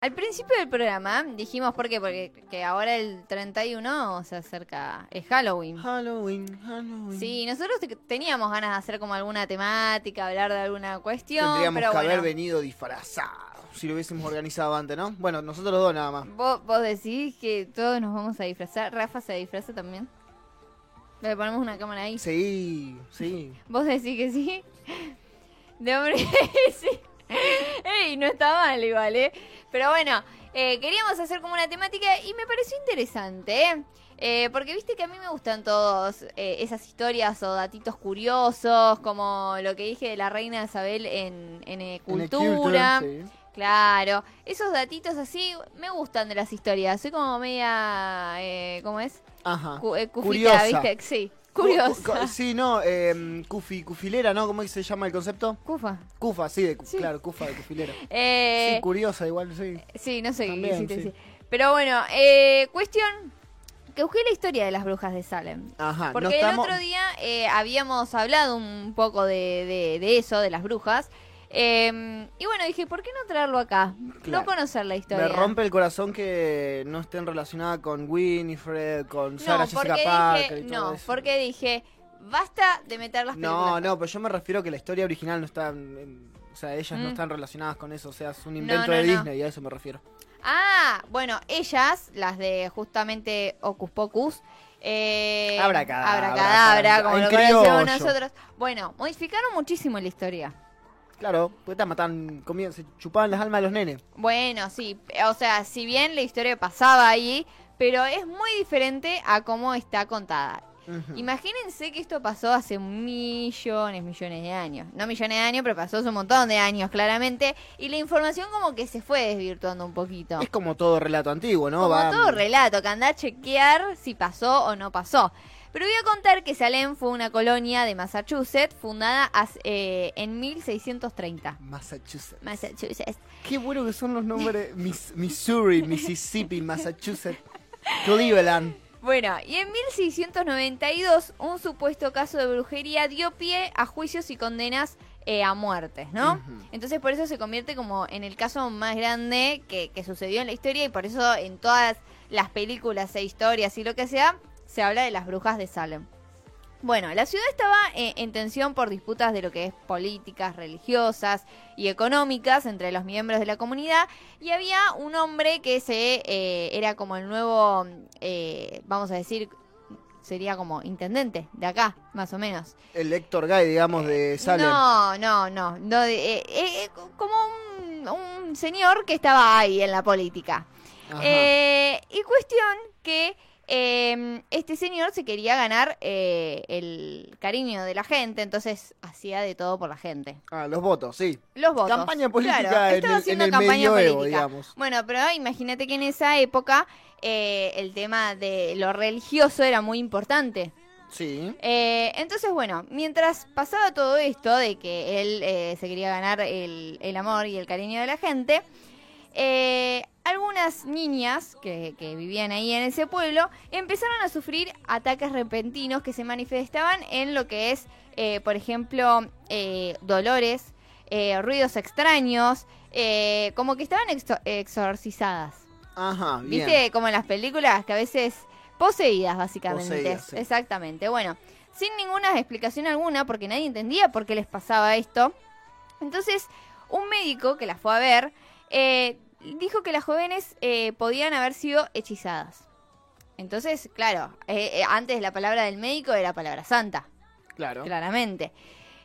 Al principio del programa dijimos, ¿por qué? Porque que ahora el 31 se acerca, es Halloween. Halloween, Halloween. Sí, nosotros te- teníamos ganas de hacer como alguna temática, hablar de alguna cuestión, Tendríamos pero que bueno, haber venido disfrazados si lo hubiésemos organizado antes, ¿no? Bueno, nosotros los dos nada más. vos, vos decís que todos nos vamos a disfrazar, Rafa se disfraza también. Le ponemos una cámara ahí. Sí, sí. ¿Vos decís que sí? De hombre, sí. Ey, no está mal igual, ¿eh? Pero bueno, eh, queríamos hacer como una temática y me pareció interesante, ¿eh? Eh, porque viste que a mí me gustan todos eh, esas historias o datitos curiosos, como lo que dije de la reina Isabel en, en, eh, En cultura. Sí. Claro, esos datitos así me gustan de las historias. Soy como media, eh, ¿cómo es? Ajá. Cu- eh, cufita, Curiosa. ¿viste? Sí, curiosa. Sí, no, eh, cufi, cufilera, ¿no? ¿Cómo se llama el concepto? Cufa. Cufa, sí, de, Sí. claro, cufa de cufilera. Eh, sí, curiosa igual, sí. Sí, no sé También, sí. decir. Pero bueno, eh, cuestión que busqué la historia de las brujas de Salem. Ajá, Porque no estamos... el otro día eh, habíamos hablado un poco de, de- de eso, de las brujas. Eh, y bueno, dije, ¿por qué no traerlo acá? Claro. No conocer la historia. Me rompe el corazón que no estén relacionadas con Winifred, con Sarah No, Jessica Parker y todo no, eso. porque dije, basta de meter las películas. No, no, pero yo me refiero a que la historia original no está... o sea, ellas no Mm. están relacionadas con eso, o sea, es un invento no, de. Disney, a eso me refiero. Ah, bueno, ellas, las de justamente Ocus Pocus. Eh, Abracadabra, abracadabra, como en lo conocemos nosotros. Bueno, modificaron muchísimo la historia. Claro, pues te matan, comían, se chupaban las almas de los nenes. Bueno, sí, o sea, si bien la historia pasaba ahí, pero es muy diferente a cómo está contada. Ujú. Imagínense que esto pasó hace millones, millones de años. No millones de años, pero pasó hace un montón de años, claramente. Y la información como que se fue desvirtuando un poquito. Es como todo relato antiguo, ¿no? Como Va- todo relato, que anda a chequear si pasó o no pasó. Pero voy a contar que Salem fue una colonia de Massachusetts fundada eh, en 1630. Massachusetts. Massachusetts. Qué bueno que son los nombres. Mis- Missouri, Mississippi, Massachusetts, Cleveland. Bueno, y en 1692 un supuesto caso de brujería dio pie a juicios y condenas eh, a muertes, ¿no? Entonces por eso se convierte como en el caso más grande que, que sucedió en la historia y por eso en todas las películas e historias y lo que sea, se habla de las brujas de Salem. Bueno, la ciudad estaba eh, en tensión por disputas de lo que es políticas, religiosas y económicas entre los miembros de la comunidad y había un hombre que se eh, era como el nuevo, eh, vamos a decir, sería como intendente de acá, más o menos. El Héctor Guy, digamos, de Salem. No, no, no, eh, eh, como un, un señor que estaba ahí en la política. Eh, y cuestión que eh, este señor se quería ganar eh, el cariño de la gente, entonces hacía de todo por la gente. Ah, los votos, sí. Los votos. Campaña política Claro, en estaba el- haciendo en el campaña medioevo, política. digamos. Bueno, pero imagínate que en esa época eh, el tema de lo religioso era muy importante. Sí. Eh, entonces, bueno, mientras pasaba todo esto de que él eh, se quería ganar el, el amor y el cariño de la gente, eh, algunas niñas que, que vivían ahí en ese pueblo empezaron a sufrir ataques repentinos que se manifestaban en lo que es, eh, por ejemplo, eh, dolores, eh, ruidos extraños, como que estaban exo- exorcizadas. Ajá, bien. ¿Viste? Como en las películas que a veces poseídas, básicamente. Poseídas, sí. Exactamente. Bueno, sin ninguna explicación alguna, porque nadie entendía por qué les pasaba esto. Entonces, un médico que las fue a ver eh, dijo que las jóvenes eh, podían haber sido hechizadas. Entonces, claro, eh, eh, antes la palabra del médico era palabra santa Claro. claramente.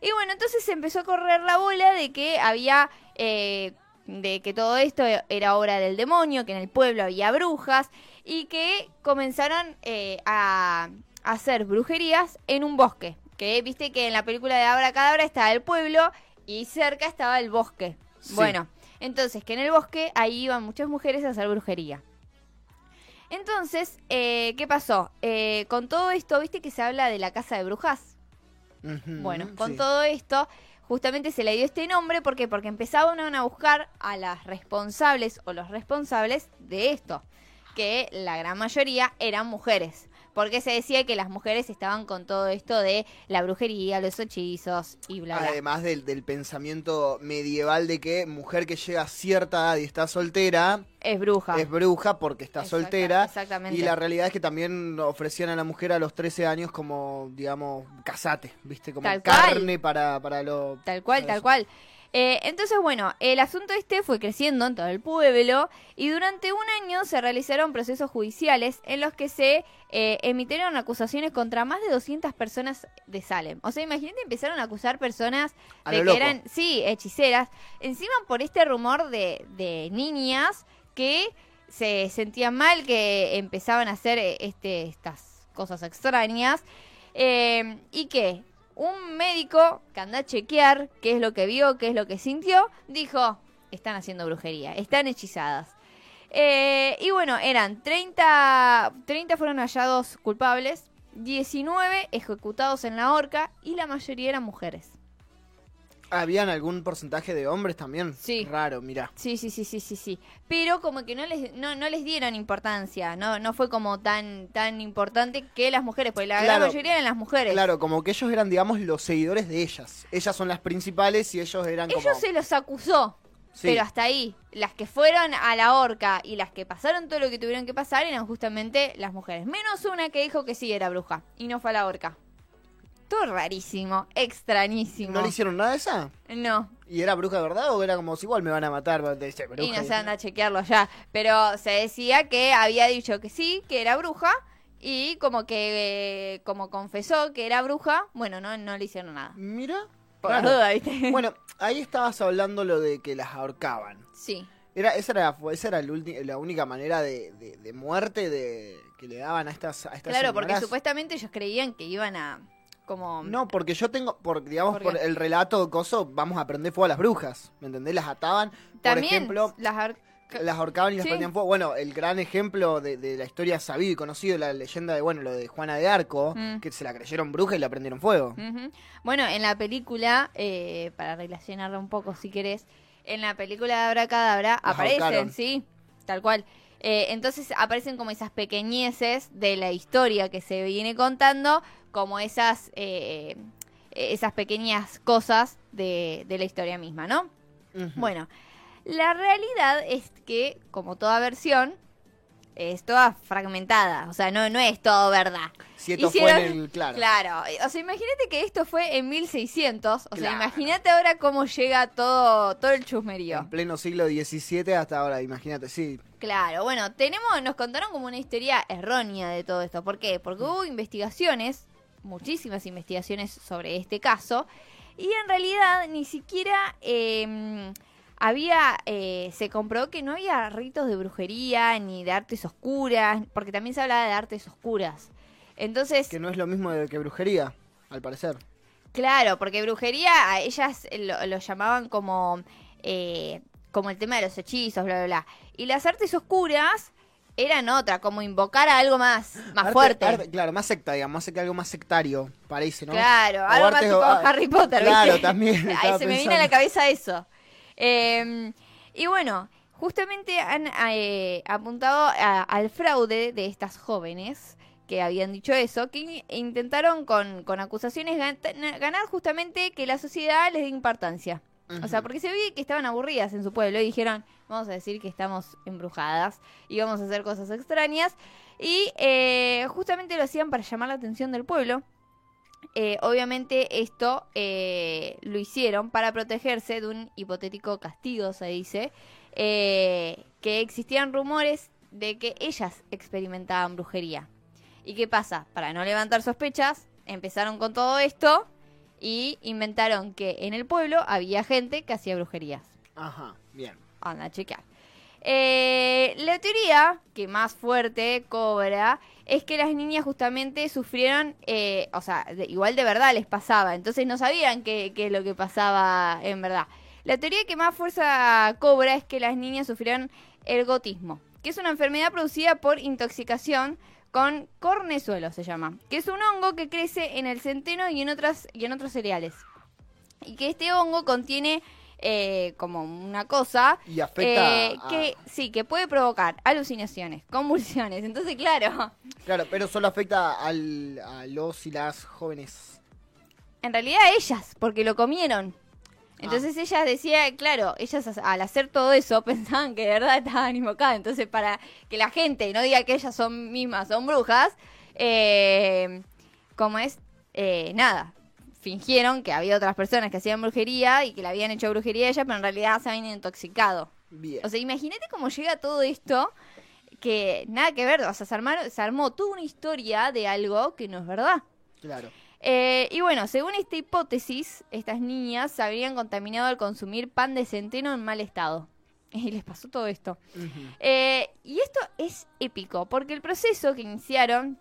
Y bueno, entonces se empezó a correr la bola de que había, eh, de que todo esto era obra del demonio, que en el pueblo había brujas y que comenzaron eh, a hacer brujerías en un bosque. Que viste que en la película de Abra Cadabra estaba el pueblo y cerca estaba el bosque. Sí. Bueno, entonces que en el bosque ahí iban muchas mujeres a hacer brujería. Entonces, eh, ¿qué pasó? Eh, con todo esto, viste que se habla de la casa de brujas. Bueno, con sí. todo esto, justamente se le dio este nombre ¿por qué? porque empezaban a buscar a las responsables o los responsables de esto, que la gran mayoría eran mujeres. Porque se decía que las mujeres estaban con todo esto de la brujería, los hechizos y bla, bla. Además del, del pensamiento medieval de que mujer que llega a cierta edad y está soltera es bruja. es bruja porque está Exacta- soltera. Exactamente. Y la realidad es que también ofrecían a la mujer a los 13 años como, digamos, casate, ¿viste? Como Tal carne para, para lo... Tal cual, tal eso. cual. Eh, entonces, bueno, el asunto este fue creciendo en todo el pueblo y durante un año se realizaron procesos judiciales en los que se eh, emitieron acusaciones contra más de 200 personas de Salem. O sea, imagínate, empezaron a acusar personas A de que loco. eran, sí, hechiceras, encima por este rumor de, de niñas que se sentían mal, que empezaban a hacer eh, este, estas cosas extrañas eh, y que un médico que anda a chequear qué es lo que vio, qué es lo que sintió, dijo, están haciendo brujería, están hechizadas. Eh, y bueno, eran 30, 30 fueron hallados culpables, 19 ejecutados en la horca y la mayoría eran mujeres. ¿Habían algún porcentaje de hombres también? Sí. Raro, mira. Sí, sí, sí, sí, sí, sí. Pero como que no les, no, no les dieron importancia, no, no fue como tan, tan importante que las mujeres, porque la gran mayoría eran las mujeres. Claro, como que ellos eran, digamos, los seguidores de ellas. Ellas son las principales y ellos eran como... Ellos se los acusó, Sí. pero hasta ahí. Las que fueron a la horca y las que pasaron todo lo que tuvieron que pasar eran justamente las mujeres. Menos una que dijo que sí era bruja y no fue a la horca. Todo rarísimo, extrañísimo. ¿No le hicieron nada de esa? No, ¿Y era bruja de verdad o era como si igual me van a matar? Te dice, y no se anda a chequearlo ya. Pero se decía que había dicho que sí, que era bruja. Y como que, eh, como confesó que era bruja, bueno, no, no le hicieron nada. Mira. Por duda, ¿viste? Bueno, ahí estabas hablando lo de que las ahorcaban. Sí. Era, esa era, esa era el la única manera de, de- de muerte de, que le daban a estas, a estas Claro, porque supuestamente ellos creían que iban a como No, porque yo tengo, por, digamos, ¿Por el relato coso, vamos a prender fuego a las brujas, ¿me entendés? Las ataban, por ejemplo, las ar- las ahorcaban y las Sí. prendían fuego. Bueno, el gran ejemplo de, de la historia sabido y conocido, la leyenda de, bueno, lo de Juana de Arco, Mm. que se la creyeron bruja y la prendieron fuego. Bueno, en la película, eh, para relacionarla un poco si querés, en la película de Abracadabra Las aparecen, ahorcaron. sí, tal cual. Eh, entonces aparecen como esas pequeñeces de la historia que se viene contando, como esas, eh, esas pequeñas cosas de, de la historia misma, ¿no? Bueno, la realidad es que, como toda versión, es toda fragmentada, o sea, no, no es todo verdad. Si esto Hicieron- fue en el, claro. Claro, o sea, imagínate que esto fue en 1600, o sea, imagínate ahora cómo llega todo todo el chusmerío. En pleno siglo XVII hasta ahora, imagínate, sí. Claro, bueno, tenemos nos contaron como una historia errónea de todo esto, ¿por qué? Porque hubo investigaciones, muchísimas investigaciones sobre este caso y en realidad ni siquiera eh, había, eh, se comprobó que no había ritos de brujería ni de artes oscuras, porque también se hablaba de artes oscuras. Entonces, Que no es lo mismo de que brujería, al parecer. Claro, porque brujería a ellas lo, lo llamaban como, eh, como el tema de los hechizos, bla, bla, bla. Y las artes oscuras eran otra, como invocar a algo más, más Arte- fuerte. arte- claro, más secta, digamos, más secta, algo más sectario, parece, ¿no? Claro, O algo más tipo Harry Potter, Claro, ¿viste? también. Ahí se me viene a la cabeza eso. Eh, y bueno, justamente han eh, apuntado a- al fraude de estas jóvenes que habían dicho eso, que in- intentaron con, con acusaciones gan- ganar justamente que la sociedad les dé importancia. O sea, porque se ve que estaban aburridas en su pueblo y dijeron, vamos a decir que estamos embrujadas y vamos a hacer cosas extrañas. Y eh, justamente lo hacían para llamar la atención del pueblo. Eh, obviamente esto eh, lo hicieron para protegerse de un hipotético castigo, se dice, que existían rumores de que ellas experimentaban brujería. ¿Y qué pasa? Para no levantar sospechas, empezaron con todo esto y inventaron que en el pueblo había gente que hacía brujerías. Ajá, bien. Anda a chequear. Eh, la teoría que más fuerte cobra es que las niñas justamente sufrieron, eh, o sea, de- igual de verdad les pasaba, entonces no sabían qué, qué es lo que pasaba en verdad. La teoría que más fuerza cobra es que las niñas sufrieron ergotismo, que es una enfermedad producida por intoxicación con cornezuelo, se llama, que es un hongo que crece en el centeno y en, otras, y en otros cereales y que este hongo contiene eh, como una cosa Y afecta eh, a- que sí, que puede provocar alucinaciones, convulsiones. Entonces, claro, Claro, pero solo afecta al, a los y las jóvenes. en realidad a ellas, porque lo comieron. Entonces ella decía, claro, ellas as- al hacer todo eso pensaban que de verdad estaban invocadas. Entonces para que la gente no diga que ellas son mismas, son brujas, eh, como es, Eh, nada, fingieron que había otras personas que hacían brujería y que le habían hecho brujería a ella, pero en realidad se habían intoxicado. Bien. O sea, imagínate cómo llega todo esto, que nada que ver, o sea, se, armaron- se armó toda una historia de algo que no es verdad. claro. Eh, y bueno, según esta hipótesis, estas niñas se habrían contaminado al consumir pan de centeno en mal estado. Y les pasó todo esto. Eh, y esto es épico, porque el proceso que iniciaron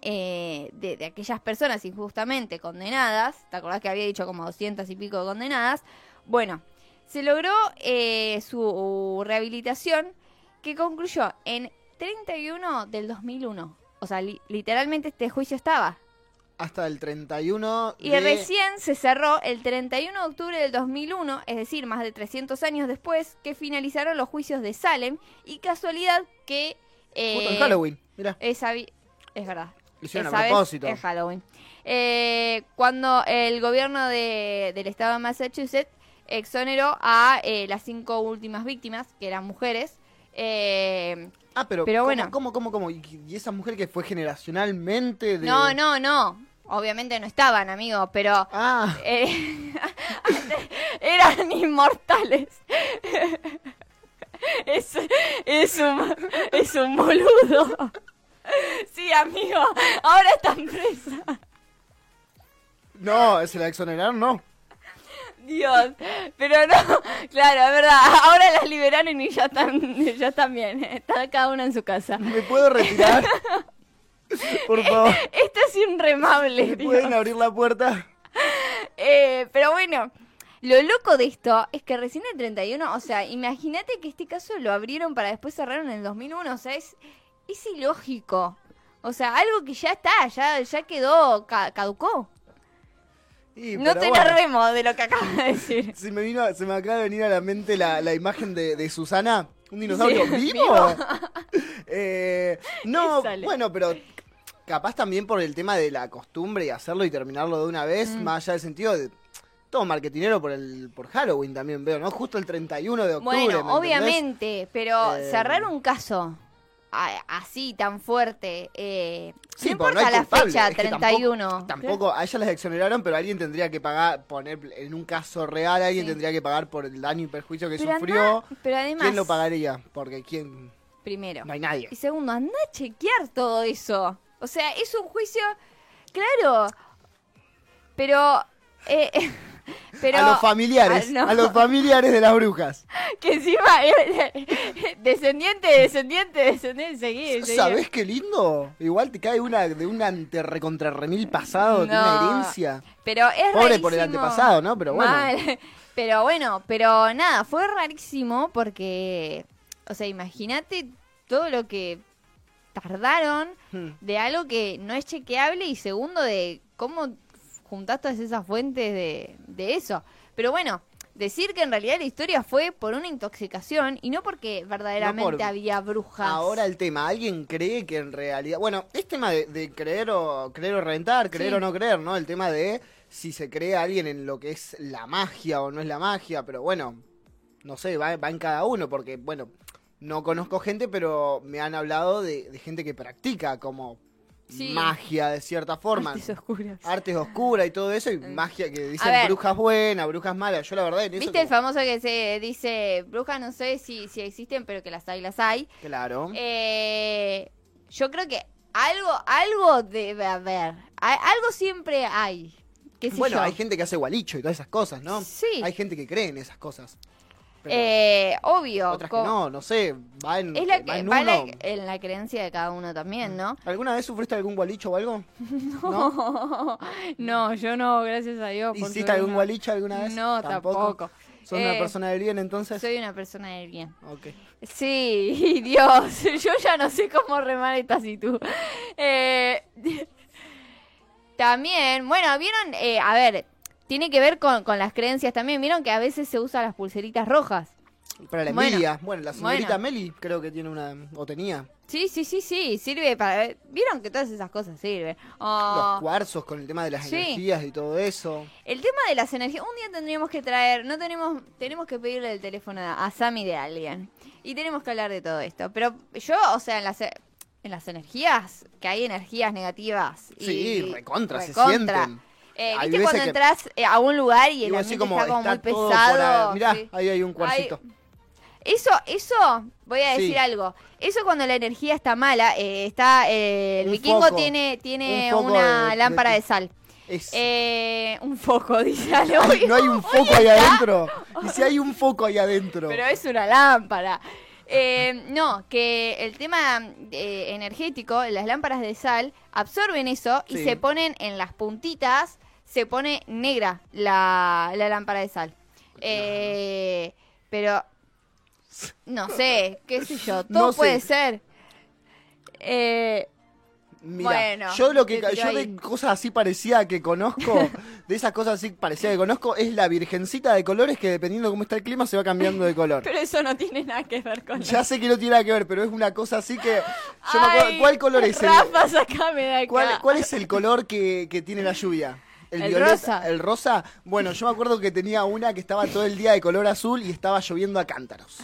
eh, de, de aquellas personas injustamente condenadas, ¿te acordás que había dicho como 200 y pico de condenadas? Bueno, se logró eh, su rehabilitación que concluyó en 31 del 2001. O sea, li- literalmente este juicio estaba. Hasta el 31 Y de... recién se cerró el 31 de octubre del 2001, es decir, más de 300 años después, que finalizaron los juicios de Salem. Y casualidad que... eh, Justo en Halloween. Mira, vi- es verdad. lo hicieron Esa a propósito. Es Halloween. Eh, cuando el gobierno de- del estado de Massachusetts exoneró a eh, las cinco últimas víctimas, que eran mujeres. Eh, Ah, pero, Pero ¿cómo, bueno. ¿cómo, cómo, cómo? ¿Y, esa mujer que fue generacionalmente de... No, no, no. Obviamente no estaban, amigos, pero Ah, eh, eran inmortales. Es, es, un, es un boludo. Sí, amigo, ahora están presas. no, se la exoneraron, no. Dios, pero no, claro, es verdad, ahora las liberaron y ya están, ya están bien, está cada una en su casa. ¿Me puedo retirar? Por favor, Esto es inremable, ¿me Dios. pueden abrir la puerta? Eh, pero bueno, lo loco de esto es que recién el 31, o sea, imagínate que este caso lo abrieron para después cerraron en el 2001, o sea, es, es ilógico. O sea, algo que ya está, ya, ya quedó, ca- caducó. No te bueno, de lo que acabas de decir. Se me, vino, se me acaba de venir a la mente la, la imagen de, de Susana, un dinosaurio Sí, vivo. vivo. Eh, no, bueno, pero capaz también por el tema de la costumbre y hacerlo y terminarlo de una vez, Mm. más allá del sentido de todo marketinero por el por Halloween también veo, ¿no? Justo el 31 de octubre. ¿me Bueno, entendés? obviamente, pero Eh, cerrar un caso así tan fuerte, eh, Sí, no porque importa hay la culpable, fecha, es que 31. Tampoco, tampoco, a ellas las exoneraron, pero alguien tendría que pagar, poner en un caso real, alguien Sí. tendría que pagar por el daño y perjuicio que Pero sufrió. anda- pero además, ¿Quién lo pagaría? Porque quién, primero. no hay nadie. Y segundo, anda a chequear todo eso. O sea, es un juicio, claro, pero... eh, pero a los familiares, Ah, no. a los familiares de las brujas. que encima eh, descendiente, descendiente, descendiente, seguí, seguí. ¿Sabés qué lindo? Igual te cae una de un ante recontra remil pasado, de una herencia. Pero es Pobre por el antepasado, ¿no? Pero bueno. Mal. Pero bueno, pero nada, fue rarísimo porque, o sea, imagínate todo lo que tardaron Hmm. de algo que no es chequeable y segundo de cómo juntás todas esas fuentes de, de eso. Pero bueno, decir que en realidad la historia fue por una intoxicación y no porque verdaderamente No por- había brujas. Ahora el tema, ¿alguien cree que en realidad... Bueno, es tema de, de creer o creer o rentar, creer Sí. o no creer, ¿no? El tema de si se cree alguien en lo que es la magia o no es la magia, pero bueno, no sé, va, va en cada uno, porque bueno, no conozco gente, pero me han hablado de, de gente que practica como Sí. magia de cierta forma. Artes oscuras. Artes oscuras y todo eso, y magia que dicen ver. brujas buenas, brujas malas. Yo la verdad en eso ¿Viste el famoso que se dice, brujas no sé si, si existen, pero que las hay, las hay? Claro. Eh, yo creo que algo, algo debe haber. Algo siempre hay. ¿Qué sé Bueno, yo? hay gente que hace gualicho y todas esas cosas, ¿no? Sí. Hay gente que cree en esas cosas. Eh, obvio. otras que no, no sé, va en, Es la va que, en va en la, uno. en la creencia de cada uno también, ¿no? ¿Alguna vez sufriste algún gualicho o algo? No, no, yo no, gracias a Dios. ¿Hiciste algún no. gualicho alguna vez? No, tampoco. ¿Sos una Eh, persona del bien entonces? Soy una persona del bien. Ok. Sí, Dios, yo ya no sé cómo remar esta situ. Eh, también, bueno, vieron, eh, a ver, tiene que ver con, con las creencias también. Vieron que a veces se usan las pulseritas rojas. Para la envidia. Bueno, la señorita Bueno. Meli creo que tiene una, o tenía. Sí, sí, sí, sí, sirve para... Vieron que todas esas cosas sirven. Los cuarzos con el tema de las Sí. energías y todo eso. El tema de las energías, un día tendríamos que traer, no tenemos, tenemos que pedirle el teléfono a, a Sammy de alguien. Y tenemos que hablar de todo esto. Pero yo, o sea, en las, en las energías, que hay energías negativas. Y, Sí, recontra, se sienten. Eh, ¿Viste cuando que- entras eh, a un lugar y el ambiente como está como muy pesado? por. Mirá, sí. ahí hay un cuarcito. Hay- Eso, eso, voy a decir Sí. algo. Eso cuando la energía está mala, eh, está, eh, el Un vikingo foco. tiene, tiene Un una de- lámpara de sal. Es- Eh, un foco, dice algo. Ay, no hay un foco ahí adentro. Y si hay un foco ahí adentro. Pero es una lámpara. Eh, no, que el tema eh, energético, las lámparas de sal absorben eso y se ponen en las puntitas, se pone negra la, la lámpara de sal. Eh, pero, no sé, qué sé yo, todo No sé. puede ser. Eh, Mira, Bueno, yo lo que te tiró yo ahí. de cosas así parecía que conozco, de esas cosas así parecía que conozco, es la virgencita de colores que dependiendo cómo está el clima se va cambiando de color. pero eso no tiene nada que ver con Ya sé que no tiene nada que ver, pero es una cosa así que yo me acuerdo, Ay, ¿cuál color es el Rafa, sacame de acá. cuál, cuál es el color que, que tiene la lluvia? El rosa. el rosa. Bueno, yo me acuerdo que tenía una que estaba todo el día de color azul y estaba lloviendo a cántaros.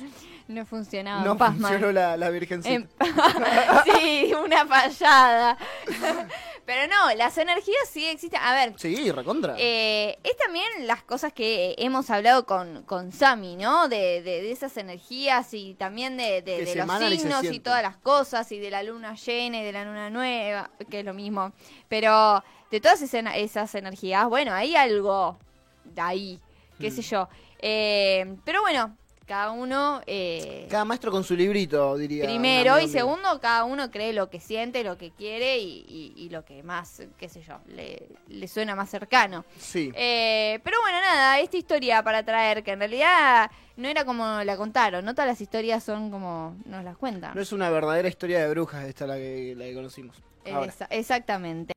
No funcionaba. No Pasman. funcionó la, la virgencita. Em- sí, una fallada. Pero no, las energías sí existen. A ver, Sí, recontra. eh, es también las cosas que hemos hablado con, con Sami, ¿no? De, de, de esas energías y también de, de- los y signos y, sienten. todas las cosas y de la luna llena y de la luna nueva, que es lo mismo. Pero de todas esas, esas energías, bueno, hay algo de ahí, qué Mm. sé yo. Eh, pero bueno, cada uno... eh, Cada maestro con su librito, diría. Primero y segundo, cada uno cree lo que siente, lo que quiere y, y- y lo que más, qué sé yo, le, le suena más cercano. Sí. Eh, pero bueno, nada, esta historia para traer, que en realidad no era como la contaron, no todas las historias son como nos las cuentan. No es una verdadera historia de brujas esta la que, la que conocimos. Ahora. Esa- exactamente.